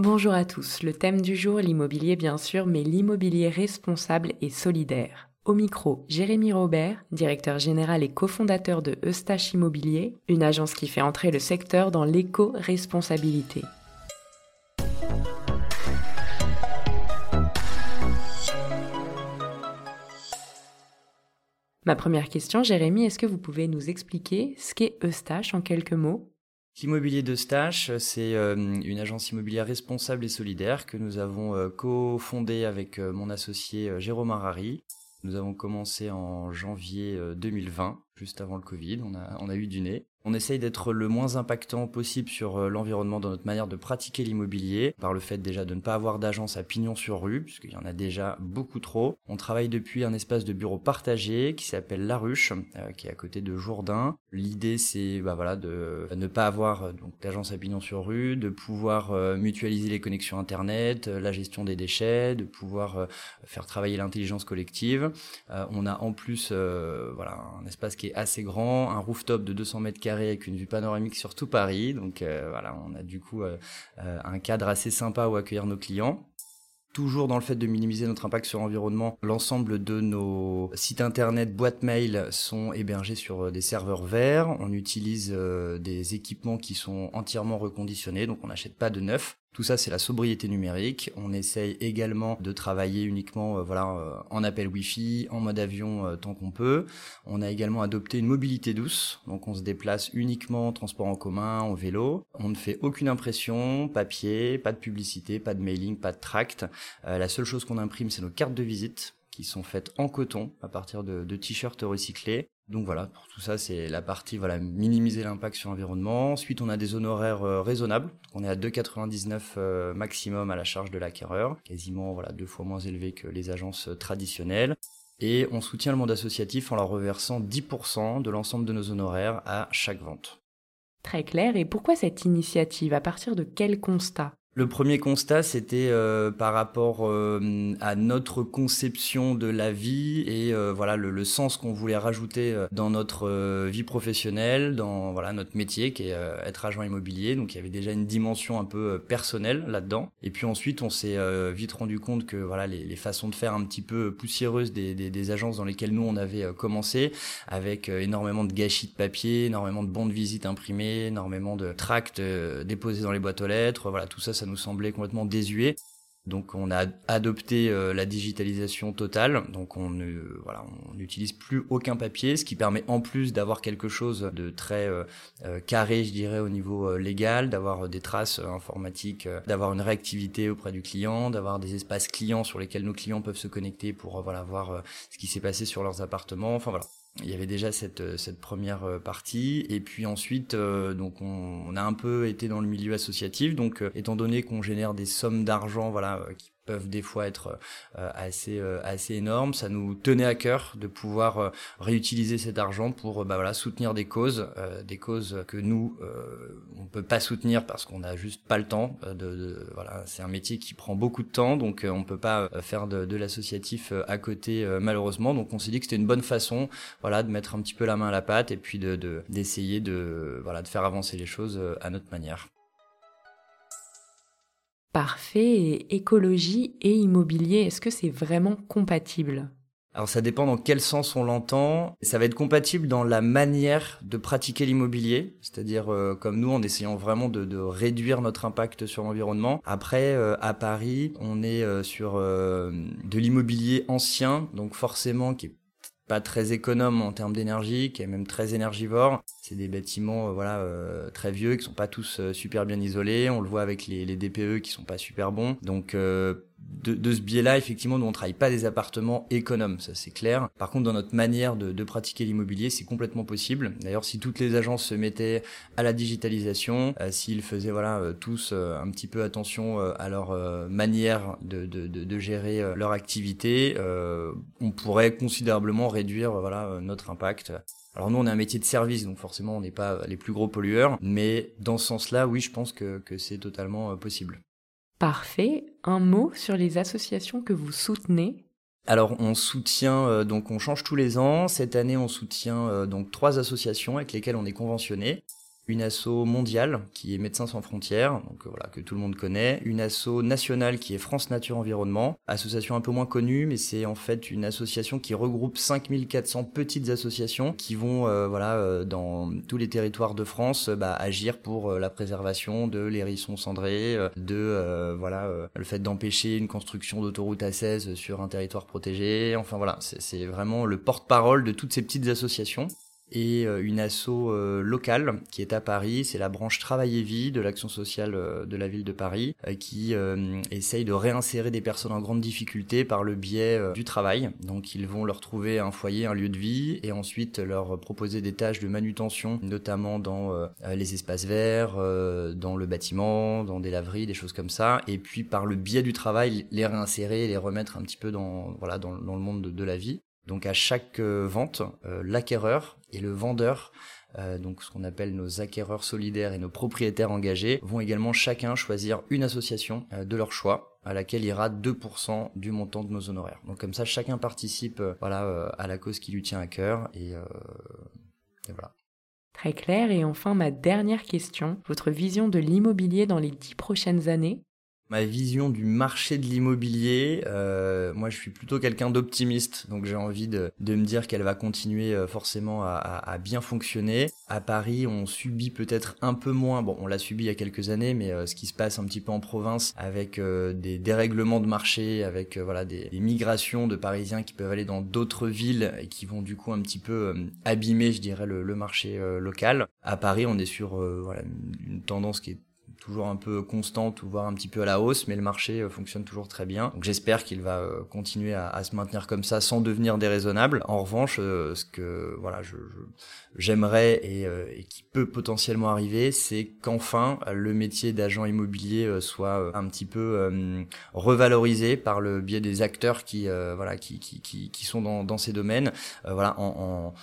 Bonjour à tous, le thème du jour, l'immobilier bien sûr, mais l'immobilier responsable et solidaire. Au micro, Jérémy Robert, directeur général et cofondateur de Eustache Immobilier, une agence qui fait entrer le secteur dans l'éco-responsabilité. Ma première question, Jérémy, est-ce que vous pouvez nous expliquer ce qu'est Eustache en quelques mots? L'immobilier de Stache, c'est euh, une agence immobilière responsable et solidaire que nous avons euh, co-fondée avec euh, mon associé Jérôme Harari. Nous avons commencé en janvier 2020, juste avant le Covid, on a, on a eu du nez. On essaye d'être le moins impactant possible sur euh, l'environnement dans notre manière de pratiquer l'immobilier, par le fait déjà de ne pas avoir d'agence à pignon sur rue, puisqu'il y en a déjà beaucoup trop. On travaille depuis un espace de bureau partagé qui s'appelle La Ruche, euh, qui est à côté de Jourdain. L'idée c'est bah voilà de ne pas avoir euh, d'agence à pignon sur rue, de pouvoir mutualiser les connexions internet, la gestion des déchets, de pouvoir faire travailler l'intelligence collective. on a en plus voilà un espace qui est assez grand, un rooftop de 200 mètres carrés avec une vue panoramique sur tout Paris. Donc euh, voilà, on a du coup euh, euh, un cadre assez sympa où accueillir nos clients toujours dans le fait de minimiser notre impact sur l'environnement, l'ensemble de nos sites internet, boîtes mail sont hébergés sur des serveurs verts. On utilise des équipements qui sont entièrement reconditionnés, donc on n'achète pas de neuf. Tout ça, c'est la sobriété numérique. On essaye également de travailler uniquement euh, voilà, euh, en appel Wi-Fi, en mode avion euh, tant qu'on peut. On a également adopté une mobilité douce. Donc on se déplace uniquement en transport en commun, en vélo. On ne fait aucune impression, papier, pas de publicité, pas de mailing, pas de tract. la seule chose qu'on imprime, c'est nos cartes de visite qui sont faites en coton à partir de, de t-shirts recyclés. Donc voilà, pour tout ça, c'est la partie voilà minimiser l'impact sur l'environnement. Ensuite, on a des honoraires euh, raisonnables. On est à 2,99 euh, maximum à la charge de l'acquéreur, quasiment voilà deux fois moins élevé que les agences euh, traditionnelles. Et on soutient le monde associatif en leur reversant 10% de l'ensemble de nos honoraires à chaque vente. Très clair. Et pourquoi cette initiative? À partir de quel constat? Le premier constat, c'était euh, par rapport euh, à notre conception de la vie et euh, voilà le, le, sens qu'on voulait rajouter dans notre vie professionnelle, dans voilà notre métier qui est être agent immobilier. Donc il y avait déjà une dimension un peu personnelle là-dedans. Et puis ensuite, on s'est vite rendu compte que voilà les, les, façons de faire un petit peu poussiéreuses des, des, des, agences dans lesquelles nous on avait commencé, avec énormément de gâchis de papier, énormément de bons de visite imprimés, énormément de tracts déposés dans les boîtes aux lettres. Voilà tout ça, ça nous semblait complètement désuet. Donc on a adopté euh, la digitalisation totale, donc on ne voilà, n'utilise plus aucun papier, ce qui permet en plus d'avoir quelque chose de très euh, euh, carré, je dirais, au niveau légal, d'avoir des traces informatiques, d'avoir une réactivité auprès du client, d'avoir des espaces clients sur lesquels nos clients peuvent se connecter pour voilà voir ce qui s'est passé sur leurs appartements. Enfin voilà, il y avait déjà cette, euh, cette première euh, partie. Et puis ensuite euh, donc on, on, a un peu été dans le milieu associatif. Donc étant donné qu'on génère des sommes d'argent voilà peuvent des fois être euh, assez euh, assez énormes. Ça nous tenait à cœur de pouvoir euh, réutiliser cet argent pour bah voilà soutenir des causes, des causes que nous on peut pas soutenir parce qu'on n'a juste pas le temps. De, de voilà, c'est un métier qui prend beaucoup de temps, donc on peut pas faire de, de l'associatif à côté malheureusement. Donc on s'est dit que c'était une bonne façon, voilà, de mettre un petit peu la main à la pâte et puis de d'essayer de, de voilà de faire avancer les choses à notre manière parfait écologie et immobilier, est-ce que c'est vraiment compatible? Alors ça dépend dans quel sens on l'entend. Ça va être compatible dans la manière de pratiquer l'immobilier, c'est-à-dire euh, comme nous en essayant vraiment de, réduire notre impact sur l'environnement. Après, euh, à Paris, on est euh, sur de l'immobilier ancien, donc forcément qui est pas très économe en termes d'énergie, qui est même très énergivore. C'est des bâtiments euh, voilà euh, très vieux qui sont pas tous euh, super bien isolés. On le voit avec les, les DPE qui sont pas super bons. Donc de, ce biais-là, effectivement, nous on travaille pas des appartements économes, ça c'est clair. Par contre, dans notre manière de, pratiquer l'immobilier, c'est complètement possible. D'ailleurs, si toutes les agences se mettaient à la digitalisation, euh, s'ils faisaient voilà euh, tous euh, un petit peu attention à leur manière de, gérer leur activité, on pourrait considérablement réduire voilà notre impact. Alors nous, on est un métier de service, donc forcément, on n'est pas les plus gros pollueurs, mais dans ce sens-là, oui, je pense que, que c'est totalement possible. Parfait. Un mot sur les associations que vous soutenez? Alors on soutient euh, donc on change tous les ans. Cette année on soutient euh, donc trois associations avec lesquelles on est conventionné. Une asso mondiale qui est Médecins sans frontières, donc euh, voilà que tout le monde connaît, une asso nationale qui est France Nature Environnement, association un peu moins connue, mais c'est en fait une association qui regroupe 5400 petites associations qui vont euh, voilà euh, dans tous les territoires de France bah, agir pour la préservation de l'hérisson cendré, de voilà le fait d'empêcher une construction d'autoroute à 16 sur un territoire protégé, enfin voilà c'est vraiment le porte-parole de toutes ces petites associations et euh, une asso euh, locale qui est à Paris, c'est la branche Travail et Vie de l'action sociale euh, de la ville de Paris, qui essaye de réinsérer des personnes en grande difficulté par le biais du travail. Donc ils vont leur trouver un foyer, un lieu de vie, et ensuite leur proposer des tâches de manutention, notamment dans les espaces verts, dans le bâtiment, dans des laveries, des choses comme ça, et puis par le biais du travail les réinsérer, les remettre un petit peu dans voilà dans, le monde de la vie. Donc à chaque euh, vente, euh, l'acquéreur et le vendeur, euh, donc ce qu'on appelle nos acquéreurs solidaires et nos propriétaires engagés, vont également chacun choisir une association de leur choix à laquelle ira 2% du montant de nos honoraires. Donc comme ça, chacun participe voilà, à la cause qui lui tient à cœur et, et voilà. Très clair. Et enfin, ma dernière question, votre vision de l'immobilier dans les dix prochaines années? Ma vision du marché de l'immobilier, euh, moi je suis plutôt quelqu'un d'optimiste, donc j'ai envie de, me dire qu'elle va continuer euh, forcément à, bien fonctionner. À Paris, on subit peut-être un peu moins, bon on l'a subi il y a quelques années, mais euh, ce qui se passe un petit peu en province avec des dérèglements de marché, avec voilà des, migrations de Parisiens qui peuvent aller dans d'autres villes et qui vont du coup un petit peu abîmer, je dirais, le, marché local. À Paris, on est sur une tendance qui est toujours un peu constante ou voire un petit peu à la hausse, mais le marché euh, fonctionne toujours très bien. Donc j'espère qu'il va euh, continuer à, se maintenir comme ça sans devenir déraisonnable. En revanche, euh, ce que voilà, je, j'aimerais et, qui peut potentiellement arriver, c'est qu'enfin le métier d'agent immobilier soit un petit peu revalorisé par le biais des acteurs qui voilà qui, qui, qui, sont dans, dans ces domaines. voilà en, en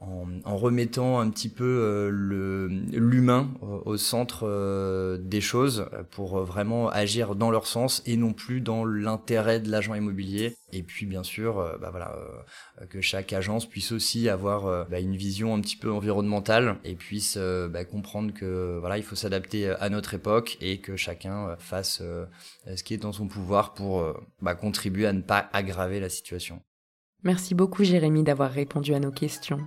en, remettant un petit peu euh, l'humain au, centre euh, des choses pour vraiment agir dans leur sens et non plus dans l'intérêt de l'agent immobilier. Et puis bien sûr, euh, bah que chaque agence puisse aussi avoir bah, une vision un petit peu environnementale et puisse bah, comprendre que voilà, il faut s'adapter à notre époque et que chacun fasse ce qui est dans son pouvoir pour contribuer à ne pas aggraver la situation. Merci beaucoup Jérémy d'avoir répondu à nos questions.